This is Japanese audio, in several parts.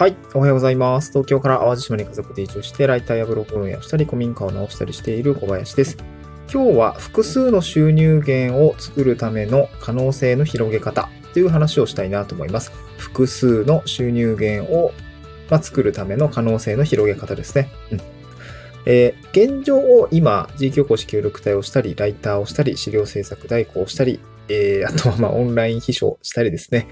はい。おはようございます。東京から淡路島に家族で移住して、ライターやブログ運営をしたり、古民家を直したりしている小林です。今日は複数の収入源を作るための可能性の広げ方という話をしたいなと思います。複数の収入源を、ま作るための可能性の広げ方ですね。うんえー、現状を今、地域おこし協力隊をしたり、ライターをしたり、資料制作代行をしたり、えー、あとはまあオンライン秘書したりですね。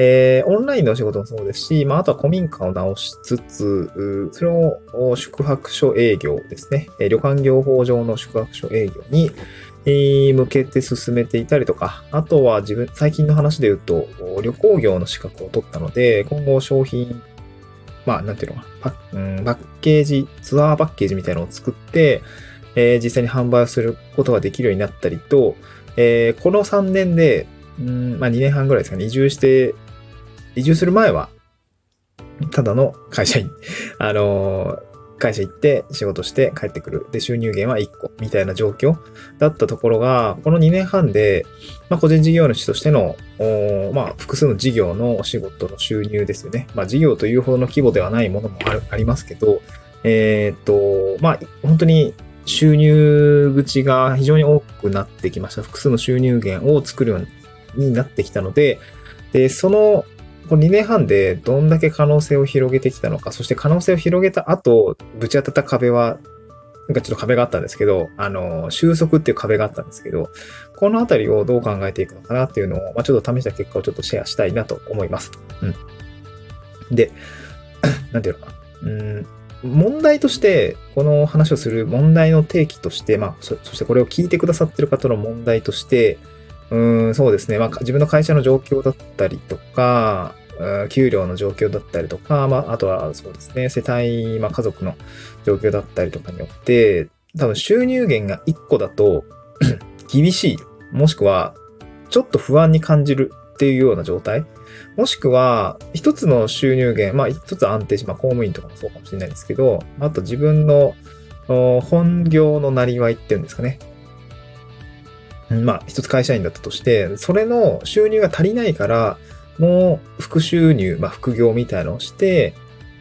えー、オンラインのお仕事もそうですし、まあ、あとは古民家を直しつつ、それを宿泊所営業ですねえ。旅館業法上の宿泊所営業に、向けて進めていたりとか、あとは自分、最近の話で言うと、旅行業の資格を取ったので、今後商品、まあ、なんていうのかな、パッ,、うん、パッケージ、ツアーパッケージみたいなのを作って、えー、実際に販売をすることができるようになったりと、えー、この3年で、うんまあ、2年半ぐらいですかね、移住して移住する前は、ただの会社員。あのー、会社行って仕事して帰ってくる。で、収入源は1個みたいな状況だったところが、この2年半で、まあ、個人事業主としての、まあ、複数の事業のお仕事の収入ですよね。まあ、事業というほどの規模ではないものもあるありますけど、えー、っと、まあ、本当に収入口が非常に多くなってきました。複数の収入源を作るようになってきたので、で、そのこの2年半でどんだけ可能性を広げてきたのか、そして可能性を広げた後、ぶち当たった壁は、なんかちょっと壁があったんですけど、あの、収束っていう壁があったんですけど、このあたりをどう考えていくのかなっていうのを、まあ、ちょっと試した結果をちょっとシェアしたいなと思います。うん。で、なんていうのかな。うん、問題として、この話をする問題の提起として、まあそ、そしてこれを聞いてくださってる方の問題として、うん、そうですね。まあ、自分の会社の状況だったりとか、給料の状況だったりとか、まあ、あとはそうですね、世帯、まあ、家族の状況だったりとかによって、多分収入源が1個だと 厳しい。もしくは、ちょっと不安に感じるっていうような状態。もしくは、一つの収入源、まあ一つ安定し、まあ公務員とかもそうかもしれないですけど、あと自分の本業のなりわいっていうんですかね。まあ一つ会社員だったとして、それの収入が足りないから、もう副収入、まあ、副業みたいなのをして、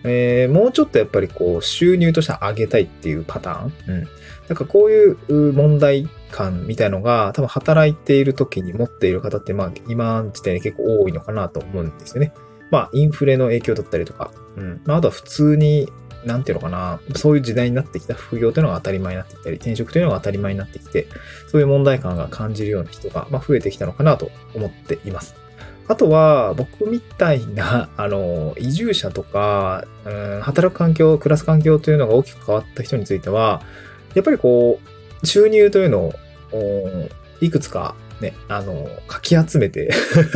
えー、もうちょっとやっぱりこう収入として上げたいっていうパターン。うん。なんかこういう問題感みたいのが多分働いている時に持っている方ってまあ今時点で結構多いのかなと思うんですよね。まあインフレの影響だったりとか、うん。まああとは普通になんていうのかな、そういう時代になってきた副業というのが当たり前になってきたり、転職というのが当たり前になってきて、そういう問題感が感じるような人が、まあ、増えてきたのかなと思っています。あとは、僕みたいな、あの、移住者とか、うん、働く環境、暮らす環境というのが大きく変わった人については、やっぱりこう、収入というのを、いくつかね、あの、かき集めて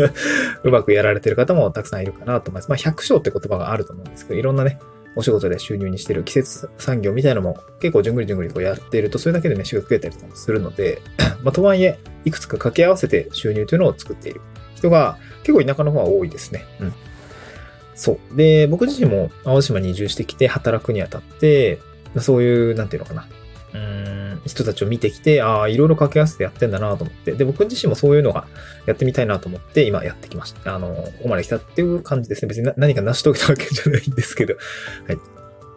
うまくやられてる方もたくさんいるかなと思います。まあ、百姓って言葉があると思うんですけど、いろんなね、お仕事で収入にしてる季節産業みたいなのも結構じゅんぐりじゅんぐりこうやっていると、それだけで飯が増えたりとかもするので、まあ、とはいえ、いくつか掛け合わせて収入というのを作っている人が結構田舎の方は多いですね。うん。そう。で、僕自身も青島に移住してきて働くにあたって、そういう、なんていうのかな。うん、人たちを見てきて、ああ、いろいろ掛け合わせてやってんだなと思って、で、僕自身もそういうのがやってみたいなと思って、今やってきました。あの、ここまで来たっていう感じですね。別に何か成し遂げたわけじゃないんですけど。はい。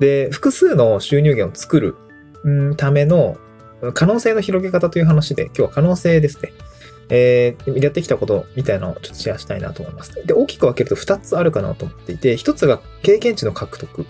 で、複数の収入源を作る、うん、ための可能性の広げ方という話で、今日は可能性ですね。えー、やってきたことみたいなのをちょっとシェアしたいなと思います。で、大きく分けると2つあるかなと思っていて、1つが経験値の獲得。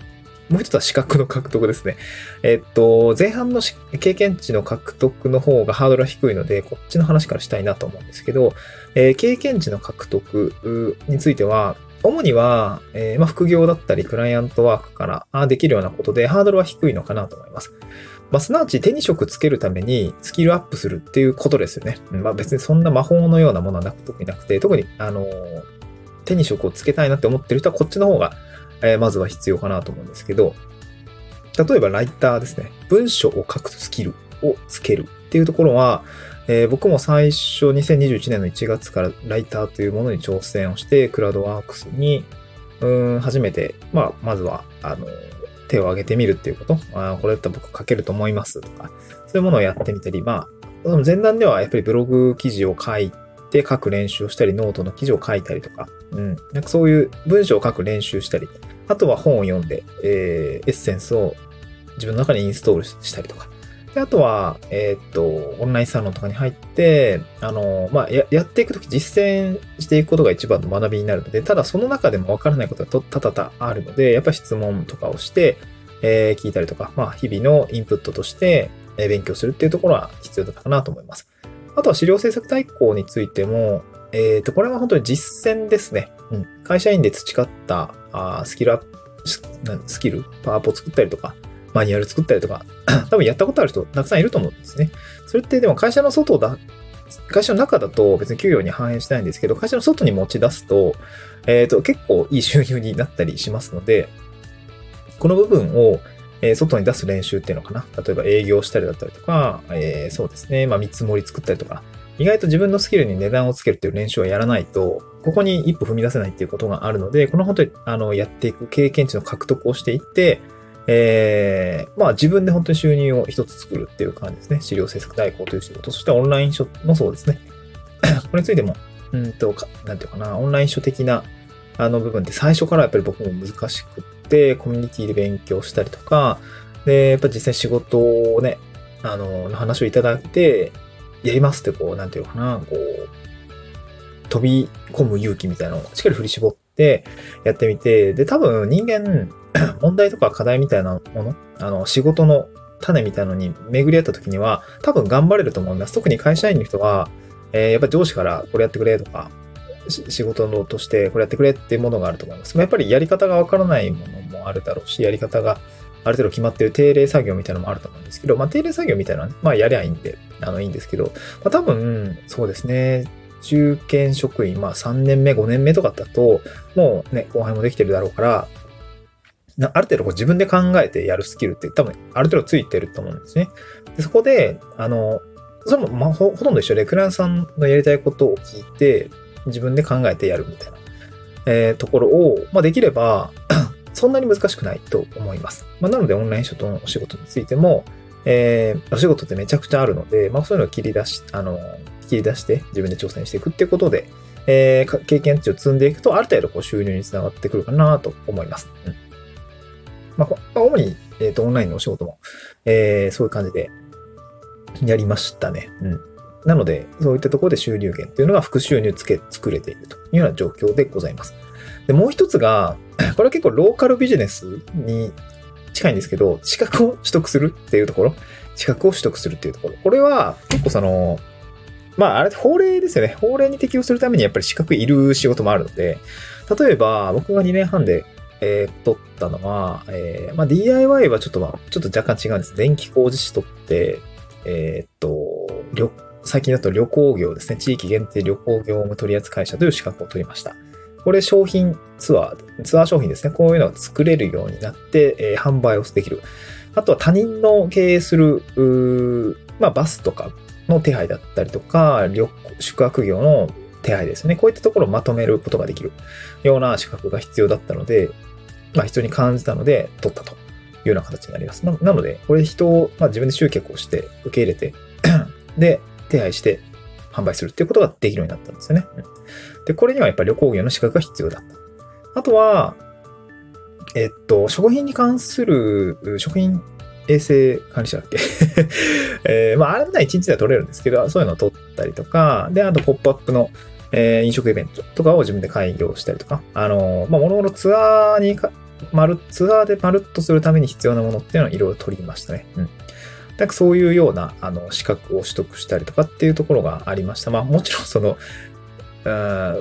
もう一つは資格の獲得ですね。えっと、前半の経験値の獲得の方がハードルは低いので、こっちの話からしたいなと思うんですけど、えー、経験値の獲得については、主には、えー、ま、副業だったり、クライアントワークからできるようなことで、ハードルは低いのかなと思います。まあ、すなわち手に職つけるためにスキルアップするっていうことですよね。まあ、別にそんな魔法のようなものはなく特になくて、特に、あの、手に職をつけたいなって思ってる人はこっちの方が、えー、まずは必要かなと思うんですけど、例えばライターですね。文章を書くスキルをつけるっていうところは、えー、僕も最初2021年の1月からライターというものに挑戦をして、クラウドワークスに、うん、初めて、まあ、まずは、あの、手を挙げてみるっていうこと、あこれだったら僕書けると思いますとか、そういうものをやってみたり、まあ、前段ではやっぱりブログ記事を書いてて書く練習をしたり、ノートの記事を書いたりとか、うん、なんかそういう文章を書く練習したり、あとは本を読んで、えー、エッセンスを自分の中にインストールしたりとか。で、あとは、えー、っと、オンラインサロンとかに入って、あの、まあ、や、やっていくとき実践していくことが一番の学びになるので、ただその中でもわからないことが多々あるので、やっぱ質問とかをして、えー、聞いたりとか、まあ、日々のインプットとして、え勉強するっていうところは必要だったかなと思います。あとは資料制作代行についても、えっ、ー、と、これは本当に実践ですね。うん。会社員で培ったあスキルアップ、スキル、パワーポ作ったりとか、マニュアル作ったりとか、多分やったことある人たくさんいると思うんですね。それってでも会社の外だ、会社の中だと別に給与に反映したいんですけど、会社の外に持ち出すと、えっ、ー、と、結構いい収入になったりしますので、この部分を、えー、外に出す練習っていうのかな。例えば営業したりだったりとか、えー、そうですね。まあ見積もり作ったりとか、意外と自分のスキルに値段をつけるっていう練習をやらないと、ここに一歩踏み出せないっていうことがあるので、この本当に、あの、やっていく経験値の獲得をしていって、えー、まあ自分で本当に収入を一つ作るっていう感じですね。資料制作代行という仕事。そしてオンライン書もそうですね。これについても、うんと、なんていうかな、オンライン書的な、あの部分って最初からやっぱり僕も難しくって、コミュニティで勉強したりとか、で、やっぱ実際仕事をね、あの、の話をいただいて、やりますってこう、なんていうのかな、こう、飛び込む勇気みたいなのをしっかり振り絞ってやってみて、で、多分人間、問題とか課題みたいなもの、あの、仕事の種みたいなのに巡り合った時には、多分頑張れると思います。特に会社員の人は、えー、やっぱ上司からこれやってくれとか、仕事のとしてこれやってくれっていうものがあると思います。やっぱりやり方がわからないものもあるだろうし、やり方がある程度決まってる定例作業みたいなのもあると思うんですけど、まあ定例作業みたいなのは、ね、まあやりゃいいんで、あのいいんですけど、まあ多分、そうですね、中堅職員、まあ3年目、5年目とかだと、もうね、後輩もできてるだろうから、ある程度こう自分で考えてやるスキルって多分ある程度ついてると思うんですね。でそこで、あの、それもまあほとんど一緒で、クライアントさんのやりたいことを聞いて、自分で考えてやるみたいな、えー、ところを、まあ、できれば そんなに難しくないと思います。まあ、なので、オンライン書とのお仕事についても、えー、お仕事ってめちゃくちゃあるので、まあ、そういうのを切り出し、あの、切り出して自分で挑戦していくっていうことで、えー、経験値を積んでいくと、ある程度こう収入につながってくるかなと思います。うん。まあ、主に、えっ、ー、と、オンラインのお仕事も、えー、そういう感じでやりましたね。うん。なので、そういったところで収入源っていうのが複数入つけ、作れているというような状況でございます。で、もう一つが、これは結構ローカルビジネスに近いんですけど、資格を取得するっていうところ、資格を取得するっていうところ。これは結構その、まああれ法令ですよね。法令に適用するためにやっぱり資格いる仕事もあるので、例えば僕が2年半で、えー、取ったのは、えー、まあ DIY はちょっとまあ、ちょっと若干違うんです。電気工事士取って、えー、っと、旅最近だと旅行業ですね。地域限定旅行業務取扱者という資格を取りました。これ商品ツアー、ツアー商品ですね。こういうのを作れるようになって、えー、販売をできる。あとは他人の経営する、まあ、バスとかの手配だったりとか、旅宿泊業の手配ですね。こういったところをまとめることができるような資格が必要だったので、まあ、必要に感じたので、取ったというような形になります。なので、これ人を、まあ、自分で集客をして受け入れて で、手配して販売するっていうことができるようになったんですよね。で、これにはやっぱり旅行業の資格が必要だった。あとは、えっと、食品に関する、食品衛生管理者だっけ？えー、まあ、あれな1日では取れるんですけど、そういうのを取ったりとか、で、あと、ポップアップの、えー、飲食イベントとかを自分で開業したりとか、あのー、まあ、もろもろツアーにか、まる、ツアーでまるっとするために必要なものっていうのをいろいろ取りましたね。うん。なんかそういうような、あの、資格を取得したりとかっていうところがありました。まあもちろんその、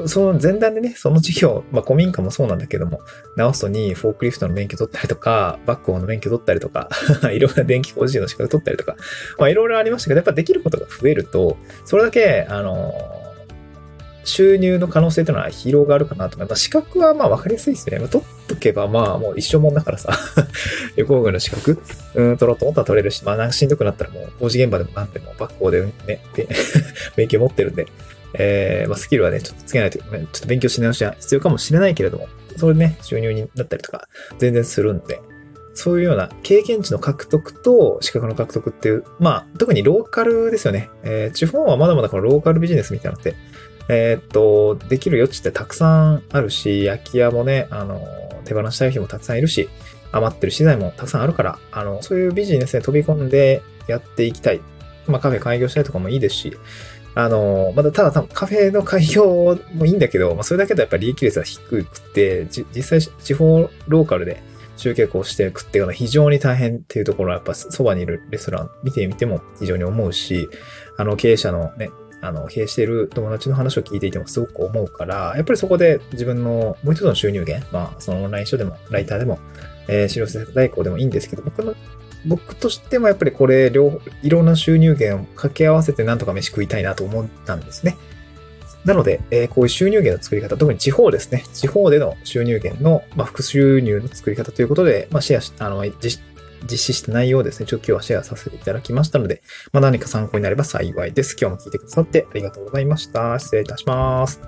その前段でね、その事業、まあ古民家もそうなんだけども、直すとにフォークリフトの免許取ったりとか、バックホーの免許取ったりとか、いろんな電気工事の資格取ったりとか、まあいろいろありましたけど、やっぱできることが増えると、それだけ、あの、収入の可能性というのは広がるかなと思います。資格はまあ分かりやすいですね。取っとけばまあもう一生もんだからさ、旅行業の資格、うん、取ろうと思ったら取れるし、まあなんかしんどくなったらもう工事現場でも何でもバックでね、で 免許持ってるんで、えー、まあスキルはね、ちょっとつけないと、ちょっと勉強し直しは必要かもしれないけれども、それでね、収入になったりとか、全然するんで、そういうような経験値の獲得と資格の獲得っていう、まあ、特にローカルですよね。えー、地方はまだまだこのローカルビジネスみたいなのって、えー、っと、できる余地ってたくさんあるし、空き家もね、あの、手放したい人もたくさんいるし、余ってる資材もたくさんあるから、あの、そういうビジネスに飛び込んでやっていきたい。まあカフェ開業したいとかもいいですし、あの、まだただ多分カフェの開業もいいんだけど、まあそれだけだとやっぱり利益率が低くて、実際地方ローカルで集客をしていくっていうのは非常に大変っていうところはやっぱそばにいるレストラン見てみても非常に思うし、あの経営者のね、あの、経営している友達の話を聞いていてもすごく思うから、やっぱりそこで自分のもう一つの収入源、まあ、そのオンライン書でも、ライターでも、えー、資料制作代行でもいいんですけど、僕の、僕としてもやっぱりこれ、両、いろんな収入源を掛け合わせてなんとか飯食いたいなと思ったんですね。なので、えー、こういう収入源の作り方、特に地方ですね。地方での収入源の、まあ、副収入の作り方ということで、まあ、シェアし、あの、実実施してないようですね、ちょっと今日はシェアさせていただきましたので、まあ、何か参考になれば幸いです。今日も聞いてくださってありがとうございました。失礼いたします。